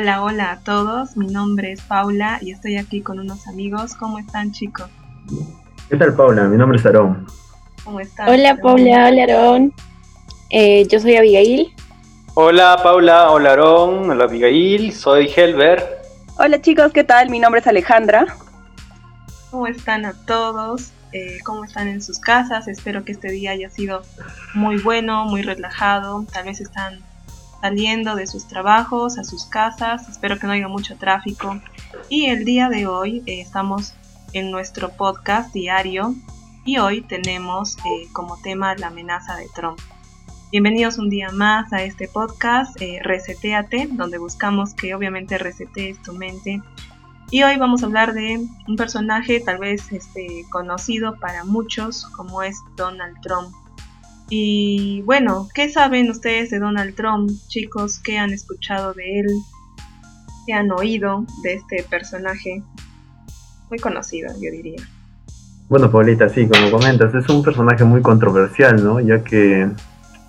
Hola, hola a todos. Mi nombre es Paula y estoy aquí con unos amigos. ¿Cómo están, chicos? ¿Qué tal, Paula? Mi nombre es Aarón. ¿Cómo están? Hola, Paula. Hola, Aarón. Eh, yo soy Abigail. Hola, Paula. Hola, Aarón. Hola, Abigail. Soy Helber. Hola, chicos. ¿Qué tal? Mi nombre es Alejandra. ¿Cómo están a todos? Eh, ¿Cómo están en sus casas? Espero que este día haya sido muy bueno, muy relajado. Tal vez están saliendo de sus trabajos a sus casas. Espero que no haya mucho tráfico. Y el día de hoy eh, estamos en nuestro podcast diario y hoy tenemos eh, como tema la amenaza de Trump. Bienvenidos un día más a este podcast eh, Reseteate, donde buscamos que obviamente resetees tu mente. Y hoy vamos a hablar de un personaje tal vez este, conocido para muchos como es Donald Trump. Y bueno, ¿qué saben ustedes de Donald Trump, chicos? ¿Qué han escuchado de él? ¿Qué han oído de este personaje? Muy conocido, yo diría. Bueno, Paulita, sí, como comentas, es un personaje muy controversial, ¿no? Ya que,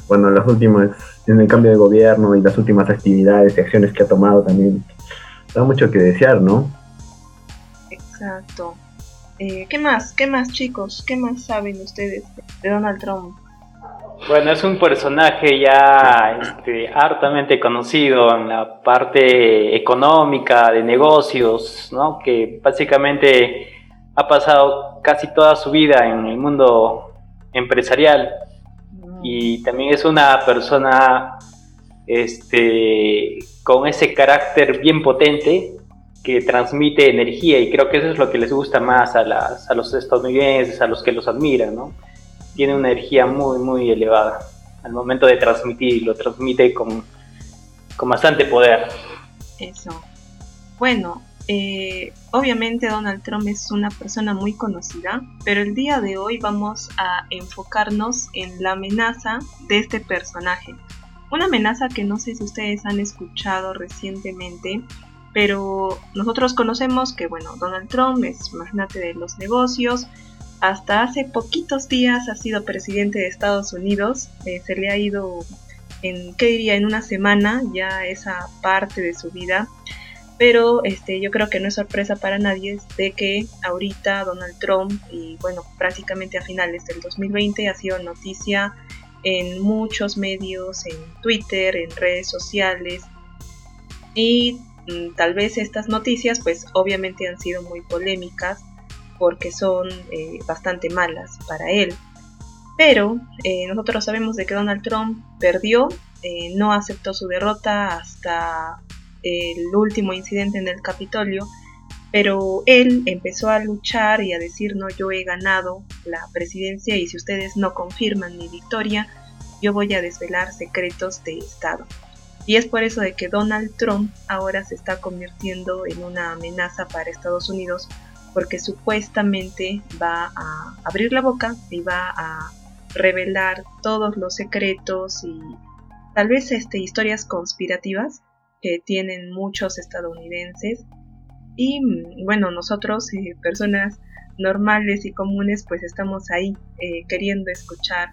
bueno, las últimas, en el cambio de gobierno y las últimas actividades y acciones que ha tomado también, da mucho que desear, ¿no? Exacto. Eh, ¿Qué más? ¿Qué más, chicos? ¿Qué más saben ustedes de Donald Trump? Bueno, es un personaje ya este, hartamente conocido en la parte económica, de negocios, ¿no? que básicamente ha pasado casi toda su vida en el mundo empresarial y también es una persona este, con ese carácter bien potente que transmite energía y creo que eso es lo que les gusta más a, las, a los estadounidenses, a los que los admiran, ¿no? Tiene una energía muy, muy elevada al momento de transmitir, lo transmite con, con bastante poder. Eso. Bueno, eh, obviamente Donald Trump es una persona muy conocida, pero el día de hoy vamos a enfocarnos en la amenaza de este personaje. Una amenaza que no sé si ustedes han escuchado recientemente, pero nosotros conocemos que, bueno, Donald Trump es magnate de los negocios, hasta hace poquitos días ha sido presidente de Estados Unidos. Eh, se le ha ido, en, ¿qué diría? En una semana ya esa parte de su vida. Pero este, yo creo que no es sorpresa para nadie de que ahorita Donald Trump, y bueno, prácticamente a finales del 2020 ha sido noticia en muchos medios, en Twitter, en redes sociales. Y mm, tal vez estas noticias pues obviamente han sido muy polémicas porque son eh, bastante malas para él. Pero eh, nosotros sabemos de que Donald Trump perdió, eh, no aceptó su derrota hasta el último incidente en el Capitolio, pero él empezó a luchar y a decir, no, yo he ganado la presidencia y si ustedes no confirman mi victoria, yo voy a desvelar secretos de Estado. Y es por eso de que Donald Trump ahora se está convirtiendo en una amenaza para Estados Unidos porque supuestamente va a abrir la boca y va a revelar todos los secretos y tal vez este, historias conspirativas que tienen muchos estadounidenses. Y mm, bueno, nosotros, eh, personas normales y comunes, pues estamos ahí eh, queriendo escuchar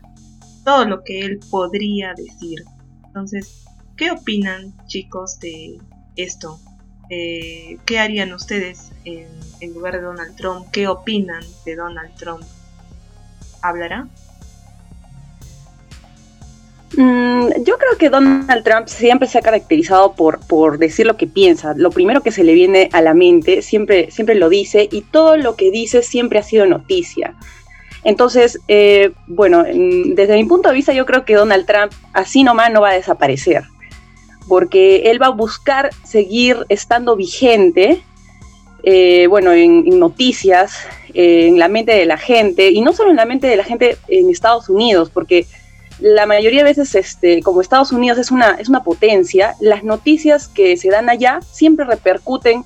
todo lo que él podría decir. Entonces, ¿qué opinan chicos de esto? Eh, ¿Qué harían ustedes en, lugar de Donald Trump? ¿Qué opinan de Donald Trump? ¿Hablará? Mm, yo creo que Donald Trump siempre se ha caracterizado por, por decir lo que piensa. Lo primero que se le viene a la mente siempre, siempre lo dice y todo lo que dice siempre ha sido noticia. Entonces, eh, bueno, desde mi punto de vista yo creo que Donald Trump así nomás no va a desaparecer porque él va a buscar seguir estando vigente, eh, bueno, en, noticias, en la mente de la gente, y no solo en la mente de la gente en Estados Unidos, porque la mayoría de veces, este, como Estados Unidos es una, es una potencia, las noticias que se dan allá siempre repercuten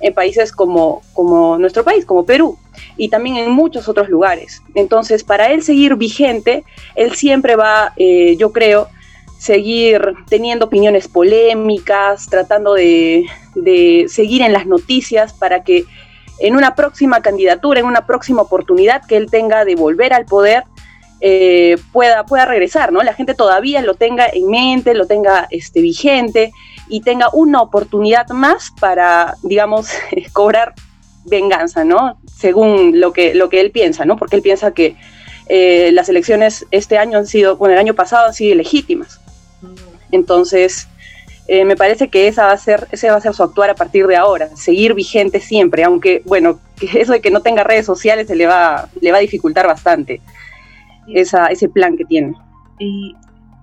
en países como, como nuestro país, como Perú, y también en muchos otros lugares. Entonces, para él seguir vigente, él siempre va, eh, yo creo, seguir teniendo opiniones polémicas, tratando de, seguir en las noticias para que en una próxima candidatura, en una próxima oportunidad que él tenga de volver al poder, eh, pueda, pueda regresar, ¿no? La gente todavía lo tenga en mente, lo tenga este, vigente y tenga una oportunidad más para, digamos, cobrar venganza, ¿no? Según lo que, lo que él piensa, ¿no? Porque él piensa que eh, las elecciones este año han sido, bueno, el año pasado han sido legítimas. Entonces, eh, me parece que esa va a ser, ese va a ser su actuar a partir de ahora, seguir vigente siempre, aunque, bueno, que eso de que no tenga redes sociales se le va, le va a dificultar bastante esa, ese plan que tiene. Y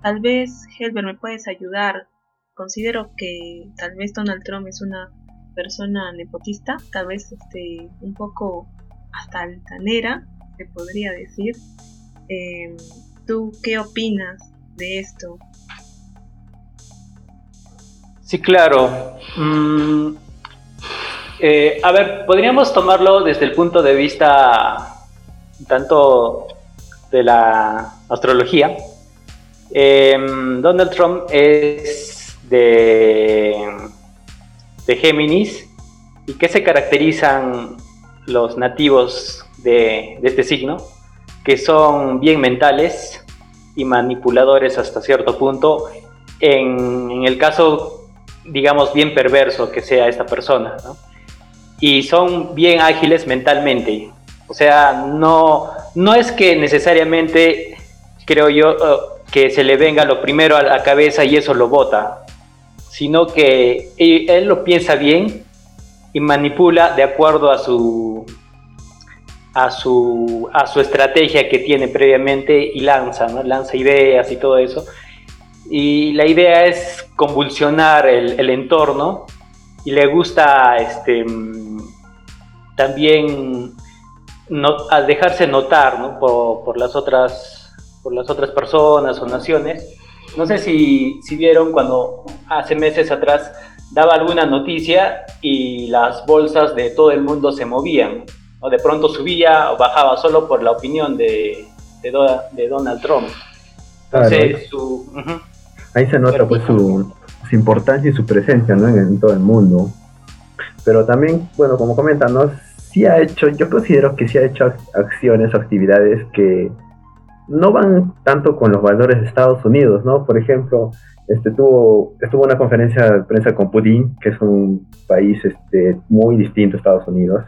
tal vez, Helber, me puedes ayudar. Considero que tal vez Donald Trump es una persona nepotista, tal vez este, un poco hasta altanera, se podría decir. Em, ¿Tú qué opinas de esto? Sí, claro. Mm, eh, a ver, podríamos tomarlo desde el punto de vista tanto de la astrología. Em, Donald Trump es de, de Géminis. ¿Y qué se caracterizan los nativos de, este signo? Que son bien mentales y manipuladores hasta cierto punto. En, en el caso, digamos, bien perverso que sea esta persona. Y son bien ágiles mentalmente. O sea, no, no es que necesariamente, creo yo, eh, que se le venga lo primero a la cabeza y eso lo vota, sino que él lo piensa bien y manipula de acuerdo a su a su a su estrategia que tiene previamente y lanza. Lanza ideas y todo eso. Y la idea es convulsionar el, el entorno y le gusta este también al dejarse notar por, las otras, por las otras personas o naciones. No sé si, si vieron cuando hace meses atrás daba alguna noticia y las bolsas de todo el mundo se movían, o de pronto subía o bajaba solo por la opinión de, de, Donald Trump. Ahí se nota pues su, importancia y su presencia ¿no? en, todo el mundo. Pero también, bueno, como comentan, ¿no? sí ha hecho, yo considero que sí ha hecho acciones o actividades que no van tanto con los valores de Estados Unidos, ¿no? Por ejemplo, este, tuvo, estuvo una conferencia de prensa con Putin, que es un país este, muy distinto a Estados Unidos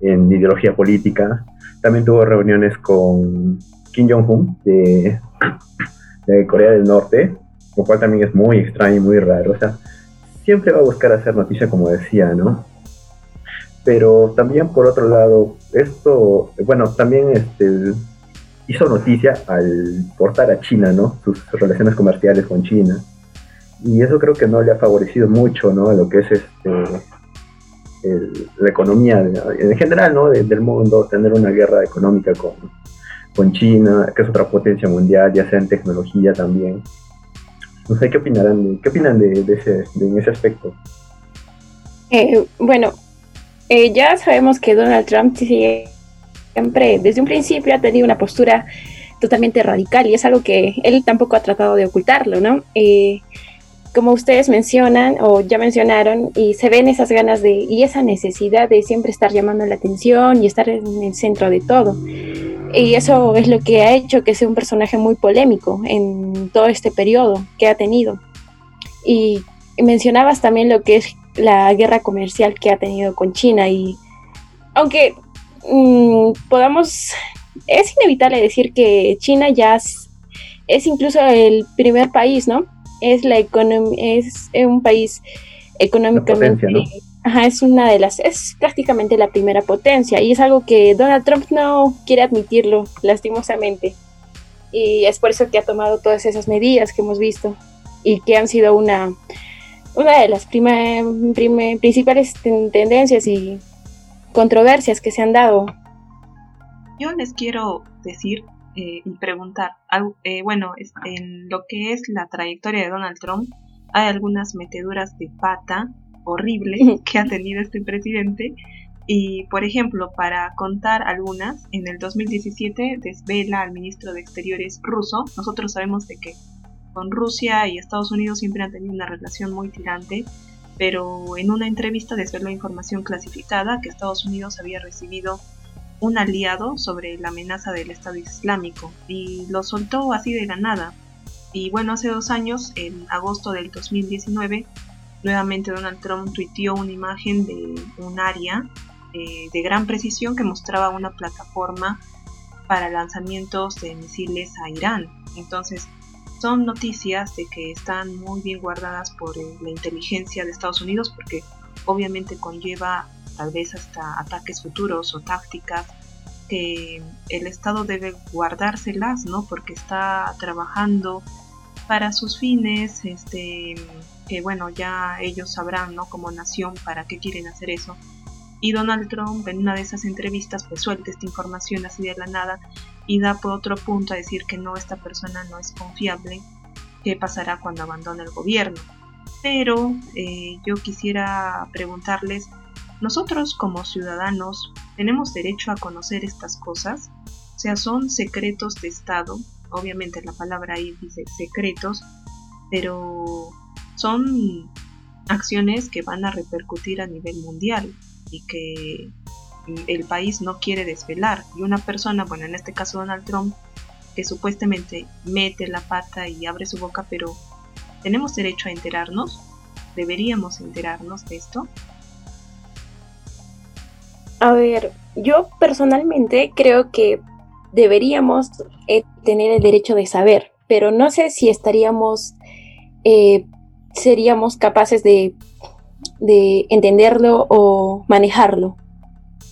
en ideología política. También tuvo reuniones con Kim Jong-un de, de Corea del Norte, lo cual también es muy extraño y muy raro. O sea, siempre va a buscar hacer noticia, como decía, ¿no? pero también por otro lado, esto, bueno, también este, hizo noticia al portar a China, ¿no? Sus relaciones comerciales con China. Y eso creo que no le ha favorecido mucho, ¿no? lo que es este, la economía en general, ¿no? del mundo, tener una guerra económica con, con China, que es otra potencia mundial, ya sea en tecnología también. No sé qué opinarán, qué opinan de, ese, de ese aspecto. Eh, bueno, eh, ya sabemos que Donald Trump siempre, desde un principio, ha tenido una postura totalmente radical y es algo que él tampoco ha tratado de ocultarlo, ¿no? Eh, como ustedes mencionan o ya mencionaron, y se ven esas ganas de y esa necesidad de siempre estar llamando la atención y estar en el centro de todo. Y eso es lo que ha hecho que sea un personaje muy polémico en todo este periodo que ha tenido. Y mencionabas también lo que es la guerra comercial que ha tenido con China y aunque mm, podamos, es inevitable decir que China ya es, incluso el primer país, ¿no? Es la economía, es un país económicamente, ajá, es una de las, es prácticamente la primera potencia y es algo que Donald Trump no quiere admitirlo, lastimosamente. Y es por eso que ha tomado todas esas medidas que hemos visto y que han sido una una de las principales tendencias y controversias que se han dado. Yo les quiero decir eh, y preguntar, eh, bueno, en lo que es la trayectoria de Donald Trump, hay algunas meteduras de pata horribles que ha tenido este presidente. Y, por ejemplo, para contar algunas, en el 2017 desvela al ministro de Exteriores ruso. Nosotros sabemos de que con Rusia y Estados Unidos siempre han tenido una relación muy tirante, pero en una entrevista desveló información clasificada que Estados Unidos había recibido un aliado sobre la amenaza del Estado Islámico y lo soltó así de la nada. Y bueno, hace dos años, en agosto del 2019, nuevamente Donald Trump tuiteó una imagen de un área eh, de gran precisión que mostraba una plataforma para lanzamientos de misiles a Irán. Entonces, son noticias de que están muy bien guardadas por eh, la inteligencia de Estados Unidos porque obviamente conlleva tal vez hasta ataques futuros o tácticas que el Estado debe guardárselas, ¿no? Porque está trabajando para sus fines, este, que bueno, ya ellos sabrán, ¿no? Como nación, para qué quieren hacer eso. Y Donald Trump en una de esas entrevistas pues suelta esta información así de la nada y da por otro punto a decir que no, esta persona no es confiable, qué pasará cuando abandone el gobierno. Pero eh, yo quisiera preguntarles, nosotros como ciudadanos tenemos derecho a conocer estas cosas, o sea, son secretos de Estado, obviamente la palabra ahí dice secretos, pero son acciones que van a repercutir a nivel mundial y que el país no quiere desvelar. Y una persona, bueno, en este caso Donald Trump, que supuestamente mete la pata y abre su boca, pero ¿tenemos derecho a enterarnos? ¿Deberíamos enterarnos de esto? A ver, yo personalmente creo que deberíamos eh, tener el derecho de saber, pero no sé si estaríamos, eh, seríamos capaces de, de entenderlo o manejarlo.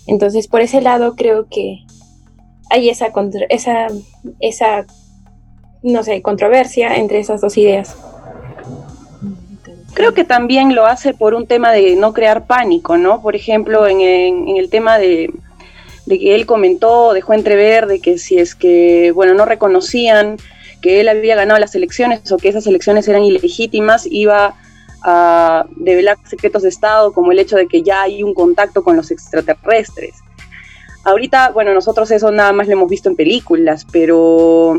Entonces, por ese lado creo que hay esa, esa, esa, no sé, controversia entre esas dos ideas. Creo que también lo hace por un tema de no crear pánico, ¿no? Por ejemplo, en, el tema de, que él comentó, dejó entrever de que si es que, bueno, no reconocían que él había ganado las elecciones o que esas elecciones eran ilegítimas, iba a develar secretos de Estado, como el hecho de que ya hay un contacto con los extraterrestres. Ahorita, bueno, nosotros eso nada más lo hemos visto en películas, pero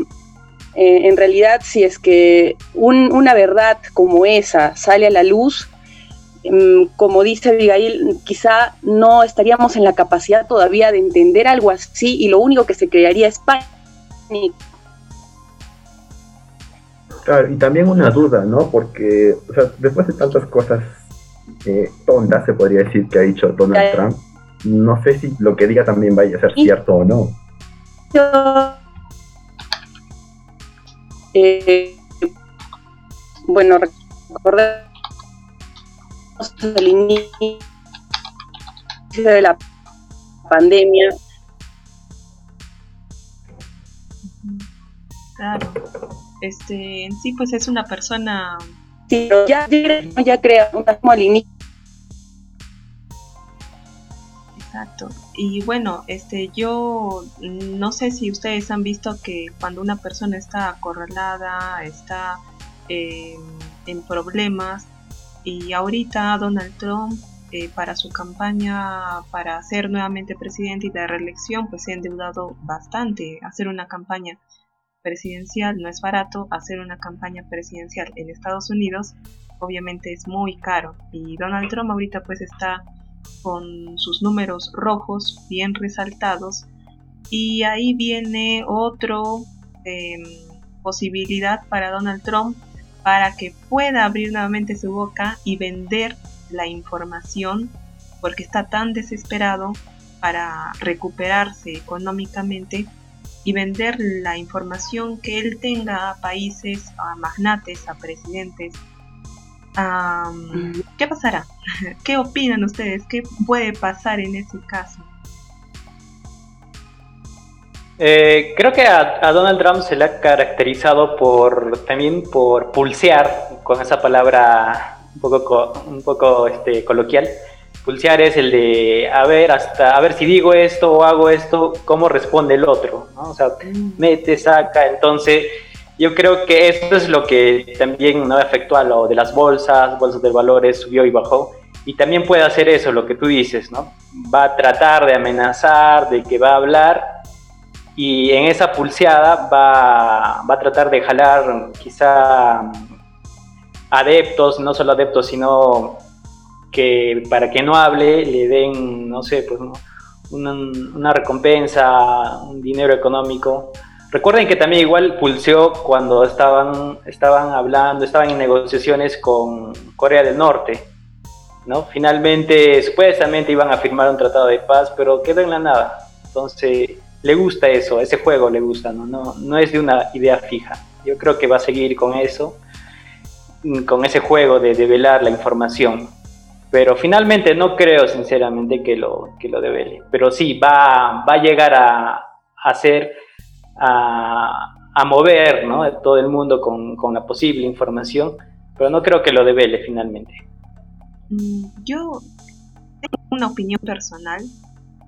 eh, en realidad si es que una verdad como esa sale a la luz, em, como dice Abigail, quizá no estaríamos en la capacidad todavía de entender algo así y lo único que se crearía es pánico. Claro, y también una duda, ¿no? Porque después de tantas cosas eh, tontas, se podría decir, que ha dicho Donald Trump, no sé si lo que diga también vaya a ser cierto o no. Eh, bueno, recordemos el inicio de la pandemia. Claro, este, en sí, pues es una persona. Sí, ya, ya crea un al inicio Exacto. Y bueno, este, yo no sé si ustedes han visto que cuando una persona está acorralada, está eh, en problemas, y ahorita Donald Trump eh, para su campaña para ser nuevamente presidente y la reelección, pues se ha endeudado bastante. Hacer una campaña presidencial no es barato, hacer una campaña presidencial en Estados Unidos obviamente es muy caro. Y Donald Trump ahorita pues está con sus números rojos bien resaltados. Y ahí viene otro em, posibilidad para Donald Trump para que pueda abrir nuevamente su boca y vender la información porque está tan desesperado para recuperarse económicamente y vender la información que él tenga a países, a magnates, a presidentes, ¿Qué pasará? ¿Qué opinan ustedes? ¿Qué puede pasar en ese caso? Eh, creo que a, Donald Trump se le ha caracterizado por también por pulsear con esa palabra un poco, un poco este, coloquial. Pulsear es el de a ver hasta a ver si digo esto o hago esto, cómo responde el otro, O sea, mm. mete, saca, entonces yo creo que esto es lo que también no afectó a lo de las bolsas, bolsas de valores, subió y bajó. Y también puede hacer eso, lo que tú dices, ¿no? Va a tratar de amenazar, de que va a hablar y en esa pulseada va, va a tratar de jalar quizá adeptos, no solo adeptos, sino que para que no hable le den, no sé, pues una, recompensa, un dinero económico. Recuerden que también igual pulseó cuando estaban, estaban hablando, estaban en negociaciones con Corea del Norte. ¿no? Finalmente, supuestamente iban a firmar un tratado de paz, pero quedó en la nada. Entonces, le gusta eso, ese juego le gusta, ¿no? No, no es de una idea fija. Yo creo que va a seguir con eso, con ese juego de develar la información. Pero finalmente no creo sinceramente que lo, que lo devele. Pero sí, va, va a llegar a, hacer, a, a mover ¿no? todo el mundo con, con la posible información, pero no creo que lo devele finalmente. Mm, yo tengo una opinión personal.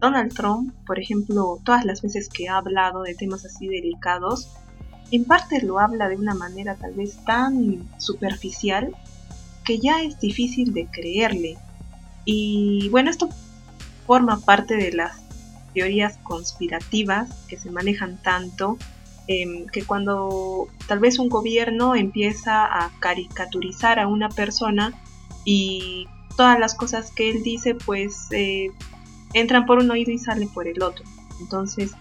Donald Trump, por ejemplo, todas las veces que ha hablado de temas así delicados, en parte lo habla de una manera tal vez tan superficial que ya es difícil de creerle. Y bueno, esto forma parte de las teorías conspirativas que se manejan tanto em, que cuando tal vez un gobierno empieza a caricaturizar a una persona y todas las cosas que él dice pues eh, entran por un oído y salen por el otro. Entonces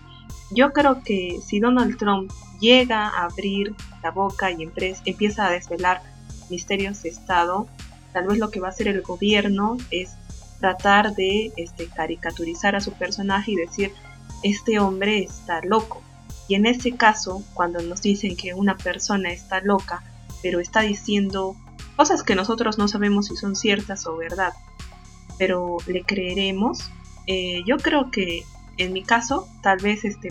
yo creo que si Donald Trump llega a abrir la boca y empieza a desvelar misterios de Estado, tal vez lo que va a hacer el gobierno es tratar de este, caricaturizar a su personaje y decir, este hombre está loco. Y en ese caso, cuando nos dicen que una persona está loca, pero está diciendo cosas que nosotros no sabemos si son ciertas o verdad, pero le creeremos, eh, yo creo que en mi caso, tal vez este,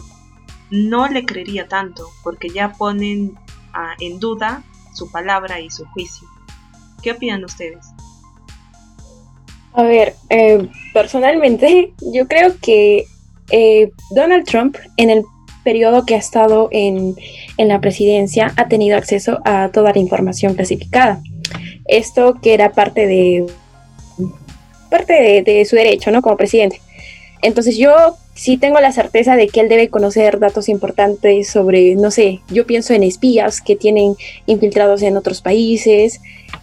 no le creería tanto, porque ya ponen ah, en duda su palabra y su juicio. ¿Qué opinan ustedes? A ver, eh, personalmente yo creo que eh, Donald Trump en el periodo que ha estado en, la presidencia ha tenido acceso a toda la información clasificada. Esto que era parte de parte de su derecho, ¿no? Como presidente. Entonces yo sí tengo la certeza de que él debe conocer datos importantes sobre, no sé, yo pienso en espías que tienen infiltrados en otros países.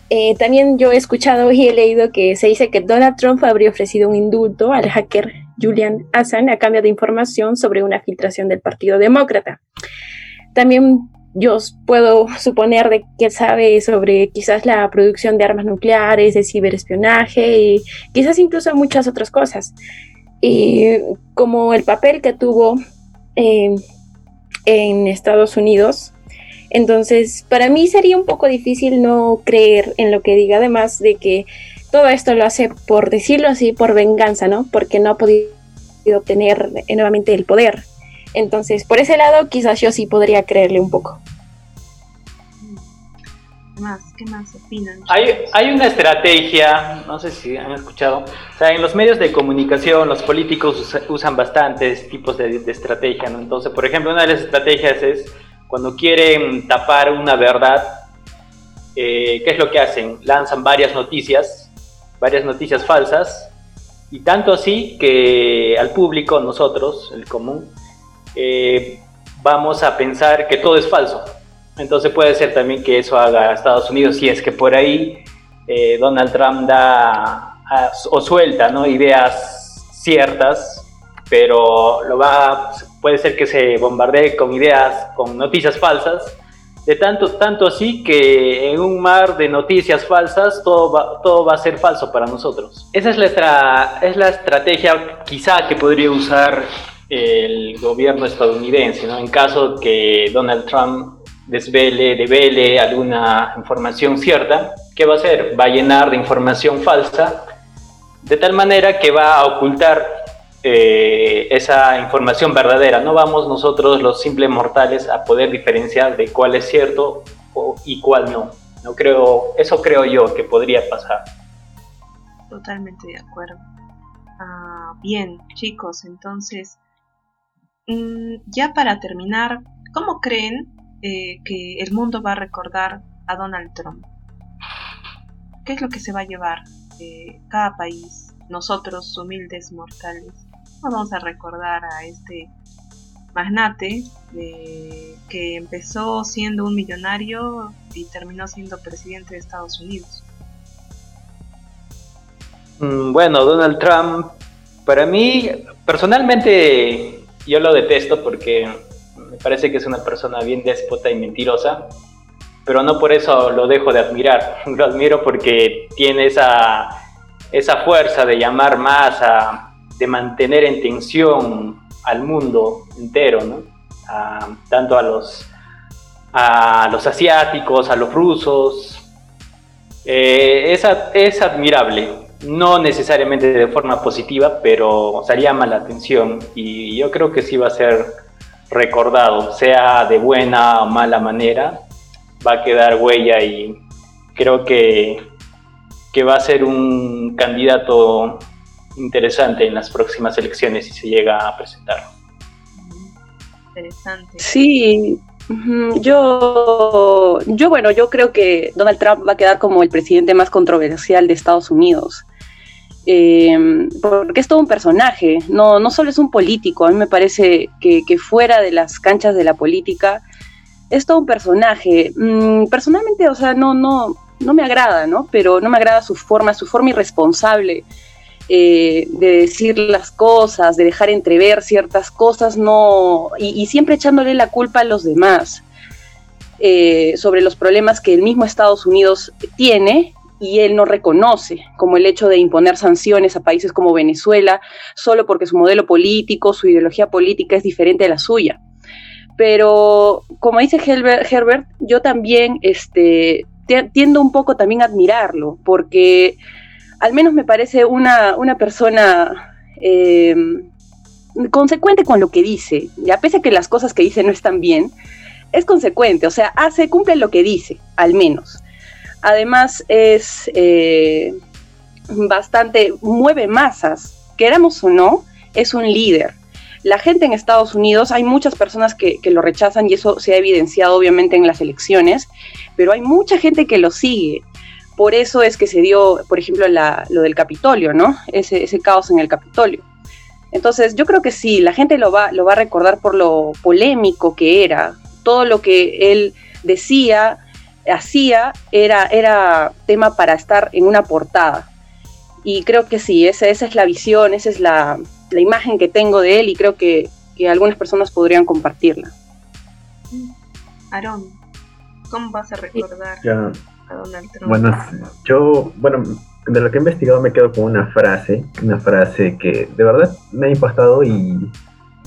Eh, también yo he escuchado y he leído que se dice que Donald Trump habría ofrecido un indulto al hacker Julian Assange a cambio de información sobre una filtración del Partido Demócrata. También yo puedo suponer de que sabe sobre quizás la producción de armas nucleares, de ciberespionaje y quizás incluso muchas otras cosas y como el papel que tuvo en Estados Unidos. Entonces, para mí sería un poco difícil no creer en lo que diga, además de que todo esto lo hace, por decirlo así, por venganza, ¿no? Porque no ha podido obtener nuevamente el poder. Entonces, por ese lado, quizás yo sí podría creerle un poco más? ¿Qué más opinan? Hay, hay una estrategia, no sé si han escuchado, o sea, en los medios de comunicación los políticos usan bastantes tipos de, estrategia, ¿no? Entonces, por ejemplo, una de las estrategias es cuando quieren tapar una verdad, eh, ¿qué es lo que hacen? Lanzan varias noticias, varias noticias falsas, y tanto así que al público, nosotros, el común, eh, vamos a pensar que todo es falso. Entonces puede ser también que eso haga a Estados Unidos si es que por ahí eh, Donald Trump da o suelta ¿no? ideas ciertas, pero lo va, puede ser que se bombardee con ideas, con noticias falsas, de tanto, tanto así que en un mar de noticias falsas todo va, todo va a ser falso para nosotros. Esa es la, es la estrategia quizá que podría usar el gobierno estadounidense, en caso que Donald Trump desvele, devele alguna información cierta, ¿qué va a hacer? Va a llenar de información falsa, de tal manera que va a ocultar eh, esa información verdadera. No vamos nosotros, los simples mortales, a poder diferenciar de cuál es cierto y cuál no. No creo, eso creo yo que podría pasar. Totalmente de acuerdo. Ah, bien, chicos, entonces, mm, ya para terminar, ¿cómo creen eh, que el mundo va a recordar a Donald Trump. ¿Qué es lo que se va a llevar cada país? Nosotros, humildes mortales, vamos a recordar a este magnate que empezó siendo un millonario y terminó siendo presidente de Estados Unidos. Mm, bueno, Donald Trump Para mí, personalmente, yo lo detesto porque me parece que es una persona bien déspota y mentirosa, pero no por eso lo dejo de admirar. Lo admiro porque tiene esa, esa fuerza de llamar más, de mantener en tensión al mundo entero, tanto a los, a los asiáticos, a los rusos. Eh, es, es admirable, no necesariamente de forma positiva, pero o llama la atención y yo creo que sí va a ser recordado, sea de buena o mala manera, va a quedar huella y creo que, que va a ser un candidato interesante en las próximas elecciones si se llega a presentar. Interesante. Sí, yo, yo, bueno, yo creo que Donald Trump va a quedar como el presidente más controversial de Estados Unidos. Em, porque es todo un personaje, no, no solo es un político, a mí me parece que, fuera de las canchas de la política es todo un personaje. Mm, personalmente, o sea, no, no, no me agrada, ¿no? Pero no me agrada su forma, su forma irresponsable eh, de decir las cosas, de dejar entrever ciertas cosas, no, y, siempre echándole la culpa a los demás eh, sobre los problemas que el mismo Estados Unidos tiene y él no reconoce, como el hecho de imponer sanciones a países como Venezuela, solo porque su modelo político, su ideología política es diferente a la suya. Pero, como dice Herbert, yo también este, tiendo un poco también a admirarlo, porque al menos me parece una, persona eh, consecuente con lo que dice, y a pesar de que las cosas que dice no están bien, es consecuente, o sea, hace, cumple lo que dice, al menos. Además es eh, bastante, mueve masas, queramos o no, es un líder. La gente en Estados Unidos, hay muchas personas que, lo rechazan y eso se ha evidenciado obviamente en las elecciones, pero hay mucha gente que lo sigue. Por eso es que se dio, por ejemplo, lo del Capitolio, ¿no? Ese, ese caos en el Capitolio. Entonces, yo creo que sí, la gente lo va, lo va a recordar por lo polémico que era, todo lo que él decía, hacía era, era tema para estar en una portada. Y creo que sí, esa, esa es la visión, esa es la, imagen que tengo de él y creo que, algunas personas podrían compartirla. Aaron, ¿cómo vas a recordar a Donald Trump? Bueno, yo, bueno, de lo que he investigado me quedo con una frase, una frase que de verdad me ha impactado y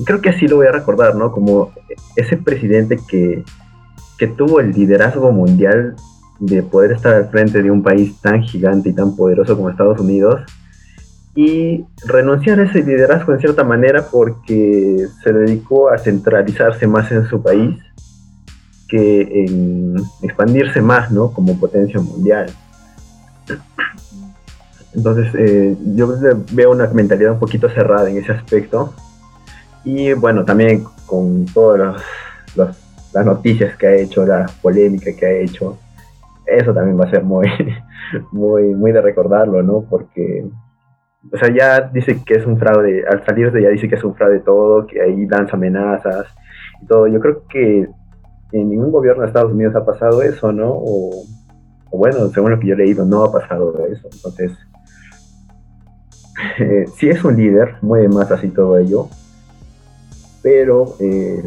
creo que así lo voy a recordar, ¿no? Como ese presidente que que tuvo el liderazgo mundial de poder estar al frente de un país tan gigante y tan poderoso como Estados Unidos y renunciar a ese liderazgo en cierta manera porque se dedicó a centralizarse más en su país en expandirse más, ¿no? Como potencia mundial. Entonces, eh, yo veo una mentalidad un poquito cerrada en ese aspecto. Y bueno, también con todos los las noticias que ha hecho, la polémica que ha hecho, eso también va a ser muy, muy, muy de recordarlo, ¿no? Porque, o sea, ya dice que es un fraude, al salir de ya dice que es un fraude todo, que ahí lanza amenazas y todo. Yo creo que en ningún gobierno de Estados Unidos ha pasado eso, ¿no? O, bueno, según lo que yo he leído, no ha pasado eso. Entonces, eh, sí es un líder, mueve más así todo ello, pero... Eh,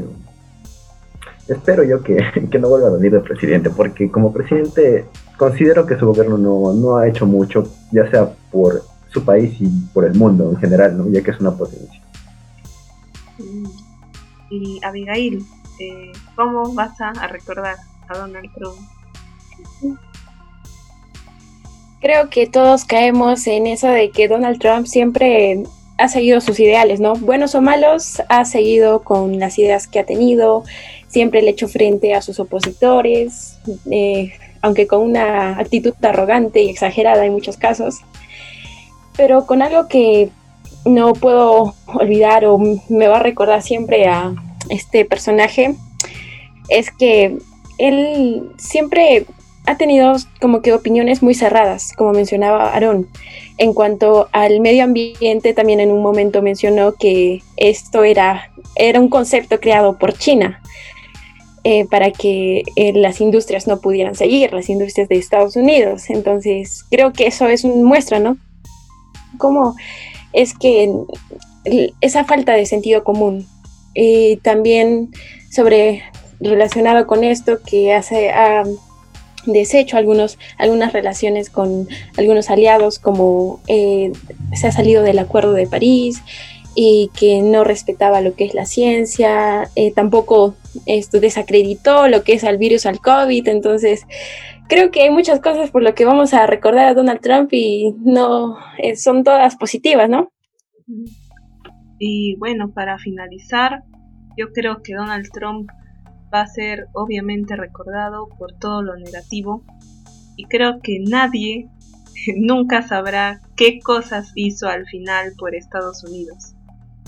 espero yo que, no vuelva a venir de presidente, porque como presidente considero que su gobierno no, ha hecho mucho, ya sea por su país y por el mundo en general, ¿no? ya que es una potencia. Mm. Y Abigail, eh, ¿cómo vas a, recordar a Donald Trump? Creo que todos caemos en eso de que Donald Trump siempre ha seguido sus ideales, ¿no? Buenos o malos, ha seguido con las ideas que ha tenido, siempre le echó frente a sus opositores, eh, aunque con una actitud arrogante y exagerada en muchos casos, pero con algo que no puedo olvidar o me va a recordar siempre a este personaje, es que él siempre ha tenido como que opiniones muy cerradas, como mencionaba Aaron. En cuanto al medio ambiente, también en un momento mencionó que esto era, era un concepto creado por China, eh, para que eh, las industrias no pudieran seguir, las industrias de Estados Unidos. Entonces, creo que eso es una muestra, ¿no? Como es que esa falta de sentido común. Y también sobre relacionado con esto que hace ha deshecho algunos, algunas relaciones con algunos aliados como eh, se ha salido del Acuerdo de París y que no respetaba lo que es la ciencia, eh, tampoco esto desacreditó lo que es al virus al COVID, entonces creo que hay muchas cosas por lo que vamos a recordar a Donald Trump y no eh, son todas positivas, ¿no? Y bueno, para finalizar, yo creo que Donald Trump va a ser obviamente recordado por todo lo negativo. Y creo que nadie nunca sabrá qué cosas hizo al final por Estados Unidos.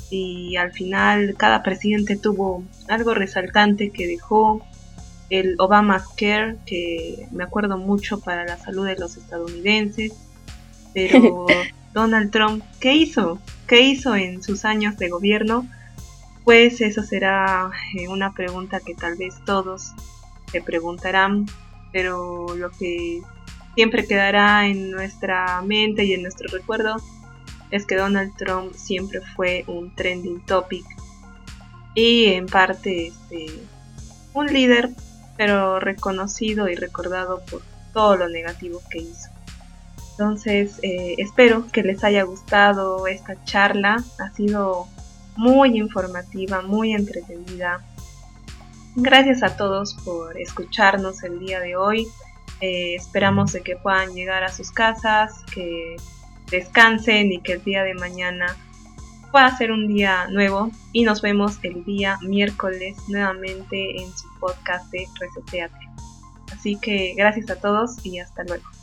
Y al final cada presidente tuvo algo resaltante que dejó el Obamacare, que me acuerdo mucho para la salud de los estadounidenses, pero Donald Trump, ¿qué hizo? ¿Qué hizo en sus años de gobierno? Pues eso será eh, una pregunta que tal vez todos se preguntarán, pero lo que siempre quedará en nuestra mente y en nuestro recuerdo es que Donald Trump siempre fue un trending topic y en parte este, un líder, pero reconocido y recordado por todo lo negativo que hizo. Entonces, eh, espero que les haya gustado esta charla. Ha sido muy informativa, muy entretenida. Gracias a todos por escucharnos el día de hoy. Eh, esperamos de que puedan llegar a sus casas, que descansen y que el día de mañana pueda ser un día nuevo y nos vemos el día miércoles nuevamente en su podcast de Reseteate. Así que gracias a todos y hasta luego.